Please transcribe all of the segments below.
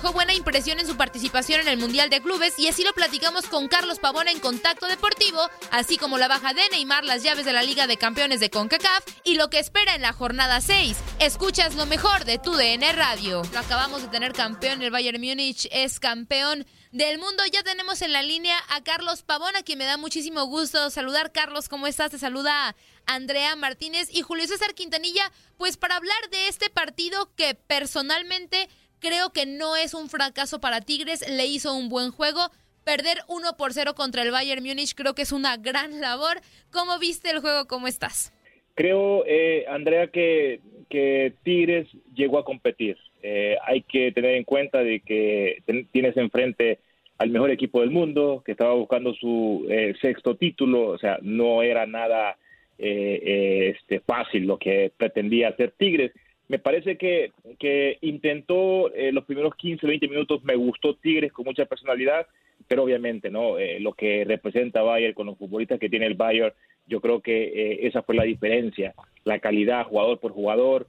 Dejó buena impresión en su participación en el Mundial de Clubes y así lo platicamos con Carlos Pavón en Contacto Deportivo, así como la baja de Neymar, las llaves de la Liga de Campeones de CONCACAF y lo que espera en la jornada 6. Escuchas lo mejor de tu DN Radio. Lo acabamos de tener campeón, el Bayern Múnich es campeón del mundo. Ya tenemos en la línea a Carlos Pavón, a quien me da muchísimo gusto saludar. Carlos, ¿cómo estás? Te saluda Andrea Martínez y Julio César Quintanilla, pues para hablar de este partido que personalmente creo que no es un fracaso para Tigres, le hizo un buen juego. Perder 1 por 0 contra el Bayern Múnich creo que es una gran labor. ¿Cómo viste el juego? ¿Cómo estás? Creo, eh, Andrea, que, que Tigres llegó a competir. Eh, hay que tener en cuenta de que tienes enfrente al mejor equipo del mundo, que estaba buscando su eh, sexto título, o sea, no era nada este, fácil lo que pretendía hacer Tigres me parece que, que intentó eh, los primeros 15, 20 minutos, me gustó Tigres con mucha personalidad, pero obviamente, ¿no? Eh, lo que representa Bayern con los futbolistas que tiene el Bayern, yo creo que eh, esa fue la diferencia, la calidad jugador por jugador,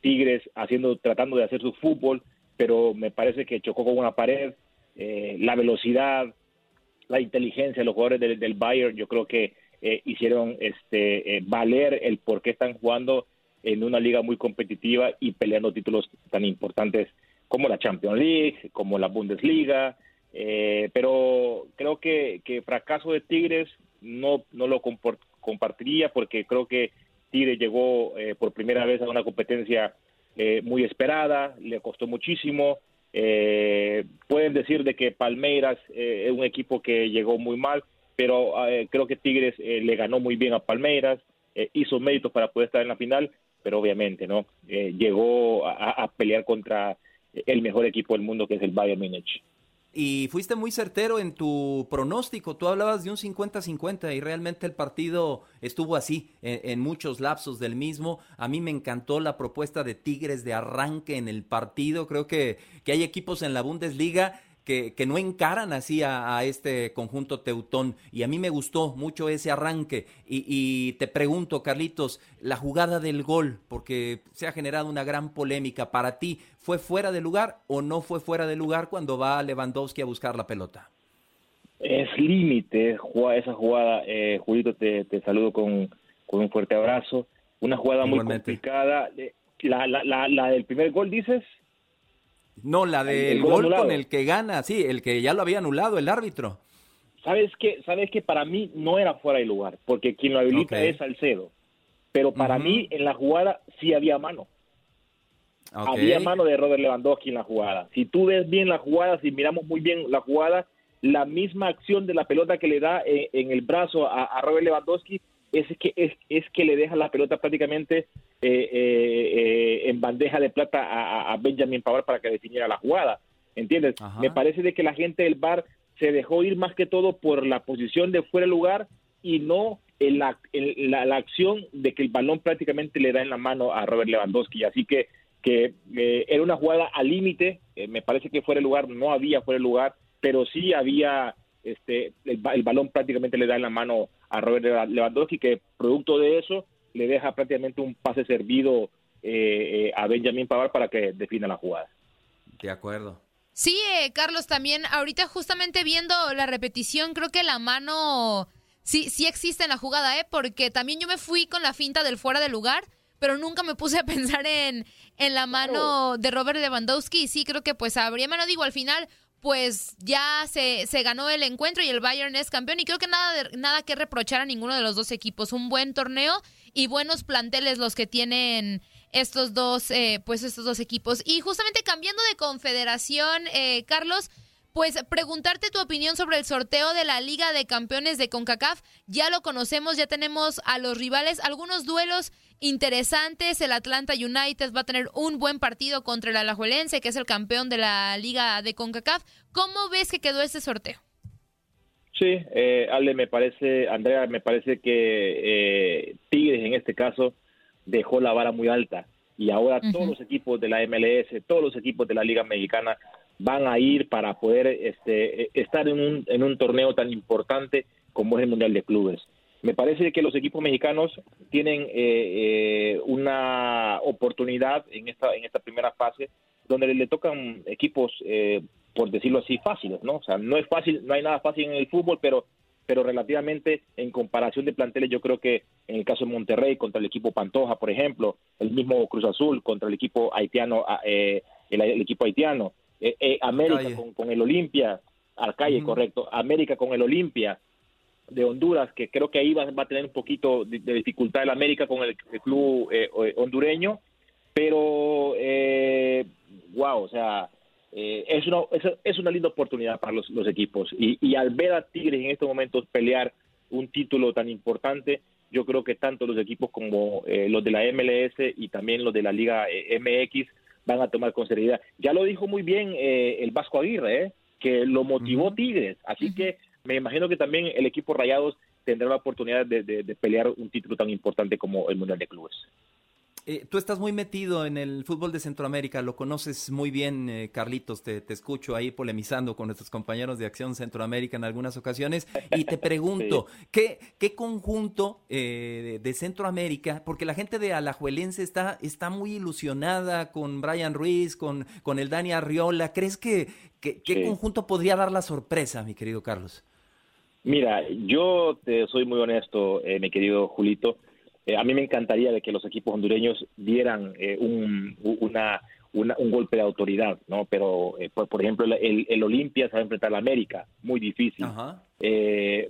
Tigres haciendo, tratando de hacer su fútbol, pero me parece que chocó con una pared, la velocidad, la inteligencia de los jugadores del, del Bayern, yo creo que hicieron este valer el por qué están jugando en una liga muy competitiva y peleando títulos tan importantes como la Champions League, como la Bundesliga, eh, pero creo que, que fracaso de Tigres no, no lo compartiría porque creo que Tigres llegó eh, por primera vez a una competencia eh, muy esperada, le costó muchísimo. pueden decir de que Palmeiras es un equipo que llegó muy mal, pero creo que Tigres le ganó muy bien a Palmeiras, hizo méritos para poder estar en la final pero obviamente no eh, llegó a, pelear contra el mejor equipo del mundo que es el Bayern Múnich. Y fuiste muy certero en tu pronóstico. Tú hablabas de un 50-50 y realmente el partido estuvo así en, muchos lapsos del mismo. A mí me encantó la propuesta de Tigres de arranque en el partido. Creo que, que hay equipos en la Bundesliga que, no encaran así a, este conjunto teutón. Y a mí me gustó mucho ese arranque. Y, te pregunto, Carlitos, la jugada del gol, porque se ha generado una gran polémica. ¿Para ti fue fuera de lugar o no fue fuera de lugar cuando va Lewandowski a buscar la pelota? Es límite esa jugada. Eh, Julito, te, saludo con, un fuerte abrazo. Una jugada muy complicada. La, la, la del primer gol, dices. No, la del gol, con el que gana, sí, el que ya lo había anulado el árbitro. ¿Sabes que Sabes que para mí no era fuera de lugar, porque quien lo habilita es Salcedo. Pero para mí en la jugada sí había mano. Había mano de Robert Lewandowski en la jugada. Si tú ves bien la jugada, si miramos muy bien la jugada, la misma acción de la pelota que le da eh, en, el brazo a, a Robert Lewandowski es que, es, es que le deja la pelota prácticamente eh, eh, eh, en bandeja de plata a, Benjamin Pavard para que definiera la jugada. ¿Entiendes? Me parece de que la gente del bar se dejó ir más que todo por la posición de fuera de lugar y no en la, la, acción de que el balón prácticamente le da en la mano a Robert Lewandowski. Así que, que era una jugada al límite. me parece que fuera de lugar no había fuera de lugar, pero sí había este el, el balón prácticamente le da en la mano a Robert Lewandowski, que producto de eso le deja prácticamente un pase servido eh, eh, a Benjamin Pavard para que defina la jugada. De acuerdo. Sí, eh, Carlos, también ahorita justamente viendo la repetición, creo que la mano sí, sí existe en la jugada, ¿eh? Porque también yo me fui con la finta del fuera de lugar, pero nunca me puse a pensar en, en la mano de Robert Lewandowski y sí creo que pues habría mano, digo, al final pues ya se, se, ganó el encuentro y el Bayern es campeón y creo que nada, nada que reprochar a ninguno de los dos equipos. Un buen torneo y buenos planteles los que tienen estos dos, eh, pues estos dos equipos. Y justamente cambiando de confederación, eh, Carlos, pues preguntarte tu opinión sobre el sorteo de la Liga de Campeones de CONCACAF. Ya lo conocemos, ya tenemos a los rivales, algunos duelos interesantes. El Atlanta United va a tener un buen partido contra el Alajuelense, que es el campeón de la Liga de CONCACAF. ¿Cómo ves que quedó este sorteo? Sí, eh, Ale, me parece, Andrea, me parece que eh, Tigres en este caso dejó la vara muy alta y ahora todos los equipos de la MLS, todos los equipos de la Liga Mexicana van a ir para poder este, estar en un, en un torneo tan importante como es el Mundial de Clubes. Me parece que los equipos mexicanos tienen eh, eh, una oportunidad en esta, en esta primera fase donde le tocan equipos, eh, por decirlo así, fáciles, ¿no? O sea, no es fácil, no hay nada fácil en el fútbol, pero pero relativamente en comparación de planteles yo creo que en el caso de Monterrey contra el equipo Pantoja, por ejemplo, el mismo Cruz Azul contra el equipo haitiano, ah, el, equipo haitiano, eh, eh, América con, el Olimpia, Arcalle, correcto, América con el Olimpia de Honduras, que creo que ahí va, a tener un poquito de, dificultad el América con el, club eh, hondureño, pero wow, o sea, es, una, es, una linda oportunidad para los, equipos. Y, y, al ver a Tigres en estos momentos pelear un título tan importante, yo creo que tanto los equipos como los de la MLS y también los de la Liga MX van a tomar con seriedad. Ya lo dijo muy bien eh, el Vasco Aguirre, eh, que lo motivó Tigres, así que me imagino que también el equipo Rayados tendrá la oportunidad de pelear un título tan importante como el Mundial de Clubes. Eh, tú estás muy metido en el fútbol de Centroamérica, lo conoces muy bien, eh, Carlitos, te, escucho ahí polemizando con nuestros compañeros de Acción Centroamérica en algunas ocasiones y te pregunto, ¿qué, qué conjunto eh, de Centroamérica, porque la gente de Alajuelense está, está muy ilusionada con Brian Ruiz, con, con el Dani Arriola, ¿crees que, qué conjunto podría dar la sorpresa, mi querido Carlos? Mira, yo te soy muy honesto, mi querido Julito. Eh, a mí me encantaría de que los equipos hondureños dieran eh, un, una, un golpe de autoridad, ¿no? Pero, eh, por, ejemplo, el, el, Olimpia se va a enfrentar a la América, muy difícil.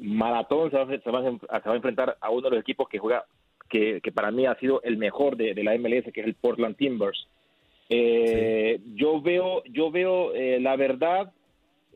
Maratón se va, se, va, a enfrentar a uno de los equipos que juega, que, que para mí ha sido el mejor de, la MLS, que es el Portland Timbers. Yo veo, yo veo la verdad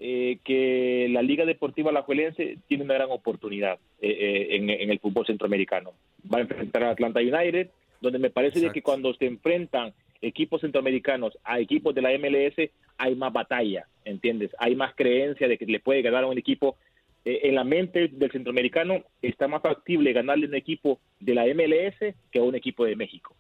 eh, que la Liga Deportiva Alajuelense tiene una gran oportunidad eh, eh, en, el fútbol centroamericano. Va a enfrentar a Atlanta United, donde me parece que cuando se enfrentan equipos centroamericanos a equipos de la MLS hay más batalla, ¿entiendes? Hay más creencia de que le puede ganar a un equipo. en la mente del centroamericano está más factible ganarle a un equipo de la MLS que a un equipo de México.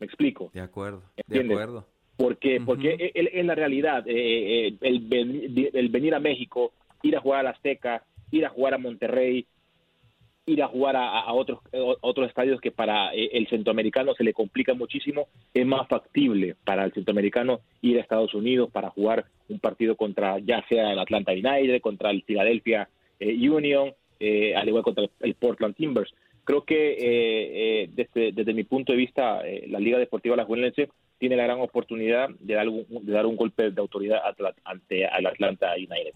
¿Me explico? De acuerdo, de acuerdo porque porque es, la realidad eh, eh, el, venir a México ir a jugar a la Azteca ir a jugar a Monterrey ir a jugar a, otros otros estadios que para eh, el centroamericano se le complica muchísimo es más factible para el centroamericano ir a Estados Unidos para jugar un partido contra ya sea el Atlanta United contra el Philadelphia Union al igual contra el Portland Timbers. Creo que desde, desde mi punto de vista la Liga Deportiva La Juelense tiene la gran oportunidad de dar un, golpe de autoridad ante el Atlanta United.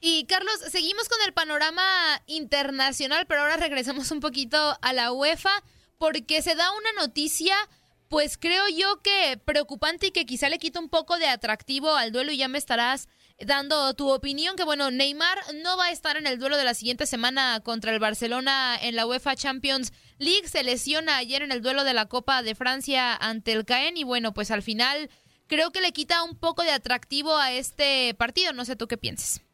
Y Carlos, seguimos con el panorama internacional, pero ahora regresamos un poquito a la UEFA porque se da una noticia pues creo yo que preocupante y que quizá le quita un poco de atractivo al duelo y ya me estarás dando tu opinión que bueno, Neymar no va a estar en el duelo de la siguiente semana contra el Barcelona en la UEFA Champions League, se lesiona ayer en el duelo de la Copa de Francia ante el Caen y bueno, pues al final creo que le quita un poco de atractivo a este partido, no sé tú qué pienses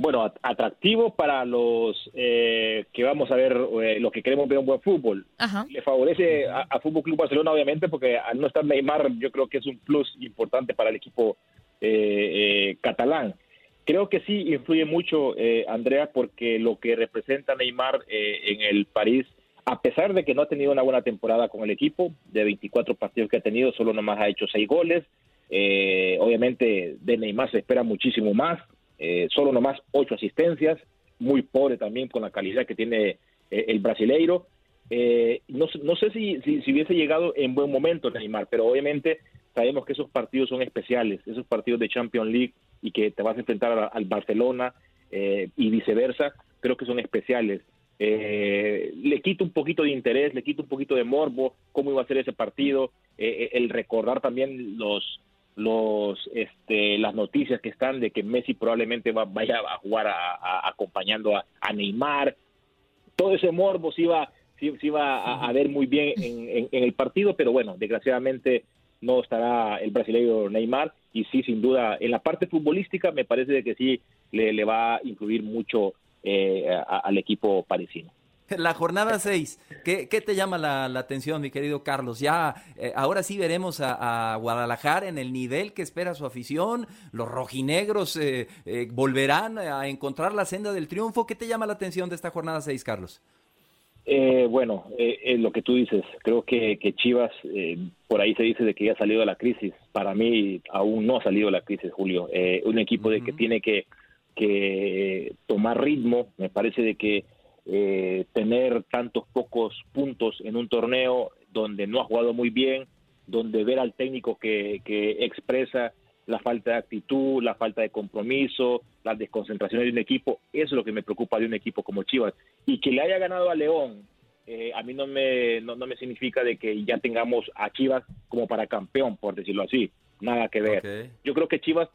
bueno, atractivo para los eh, que vamos a ver, eh, los que queremos ver un buen fútbol. Le favorece a, Fútbol Club Barcelona, obviamente, porque al no estar Neymar, yo creo que es un plus importante para el equipo eh, catalán. Creo que sí influye mucho, Andrea, porque lo que representa Neymar en el París, a pesar de que no ha tenido una buena temporada con el equipo, de 24 partidos que ha tenido, solo nomás ha hecho 6 goles. obviamente de Neymar se espera muchísimo más eh, solo nomás ocho asistencias, muy pobre también con la calidad que tiene eh, el brasileiro. Eh, no, no, sé si, si, hubiese llegado en buen momento Neymar, pero obviamente sabemos que esos partidos son especiales, esos partidos de Champions League y que te vas a enfrentar al Barcelona y viceversa, creo que son especiales. le quita un poquito de interés, le quita un poquito de morbo, cómo iba a ser ese partido, el recordar también los, los este, las noticias que están de que Messi probablemente vaya a jugar acompañando a, Neymar. Todo ese morbo se iba, se, iba a, ver muy bien en, el partido, pero bueno, desgraciadamente no estará el brasileño Neymar y sí, sin duda, en la parte futbolística me parece que sí le, va a incluir mucho eh, al equipo parisino. La jornada 6, ¿qué, te llama la, atención, mi querido Carlos? Ya, eh, ahora sí veremos a, Guadalajara en el nivel que espera su afición. Los rojinegros eh, eh, volverán a encontrar la senda del triunfo. ¿Qué te llama la atención de esta jornada 6, Carlos? bueno, lo que tú dices, creo que, Chivas, por ahí se dice de que ya ha salido de la crisis. Para mí, aún no ha salido de la crisis, Julio. un equipo de que tiene que, que tomar ritmo, me parece de que eh, tener tantos pocos puntos en un torneo donde no ha jugado muy bien, donde ver al técnico que, expresa la falta de actitud, la falta de compromiso, las desconcentraciones de un equipo, eso es lo que me preocupa de un equipo como Chivas. Y que le haya ganado a León, eh, a mí no me, no, me significa de que ya tengamos a Chivas como para campeón, por decirlo así, nada que ver. Yo creo que Chivas,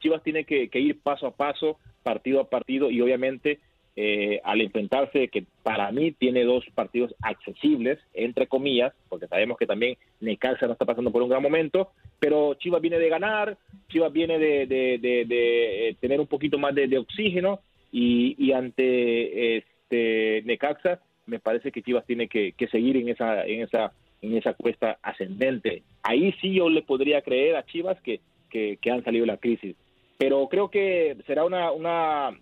Chivas tiene que ir paso a paso, partido a partido, y obviamente eh, al enfrentarse, que para mí tiene dos partidos accesibles, entre comillas, porque sabemos que también Necaxa no está pasando por un gran momento, pero Chivas viene de ganar, Chivas viene de, eh, tener un poquito más de, oxígeno y, ante este Necaxa me parece que Chivas tiene que, seguir en esa, en esa en esa cuesta ascendente. Ahí sí yo le podría creer a Chivas que, que, que han salido de la crisis. Pero creo que será una, una,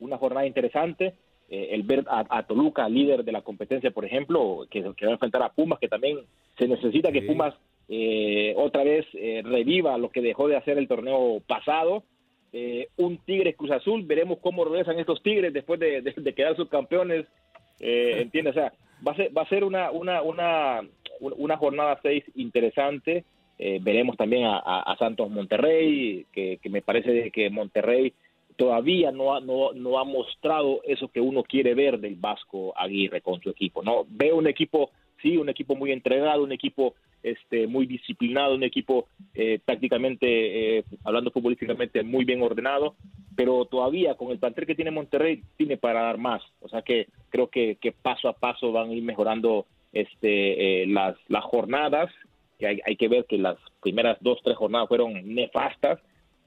una jornada interesante. Eh, el ver a, Toluca, líder de la competencia, por ejemplo, que, va a enfrentar a Pumas, que también se necesita que Pumas eh, otra vez eh, reviva lo que dejó de hacer el torneo pasado. un Tigres Cruz Azul, veremos cómo regresan estos Tigres después de, quedar subcampeones. ¿Entiendes? O sea, va a ser, va a ser una, una, una, una jornada seis interesante. veremos también a, Santos Monterrey, que, que me parece que Monterrey todavía no ha, no, ha mostrado eso que uno quiere ver del Vasco Aguirre con su equipo. No veo un equipo, sí, un equipo muy entregado, un equipo este, muy disciplinado, un equipo eh, tácticamente, eh, hablando futbolísticamente, muy bien ordenado, pero todavía con el plantel que tiene Monterrey tiene para dar más. O sea que creo que, paso a paso van a ir mejorando este, eh, las, las jornadas, hay, hay que ver que las primeras dos, tres jornadas fueron nefastas,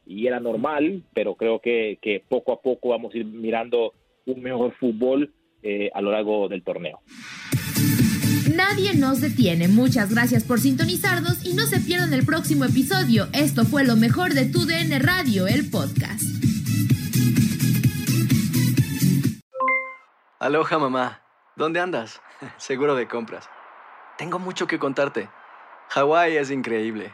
y era normal, pero creo que, poco a poco vamos a ir mirando un mejor fútbol eh, a lo largo del torneo. Nadie nos detiene. Muchas gracias por sintonizarnos y no se pierdan el próximo episodio. Esto fue lo mejor de tu DN Radio, el podcast. Aloha mamá, ¿dónde andas? Seguro de compras. Tengo mucho que contarte. Hawái es increíble.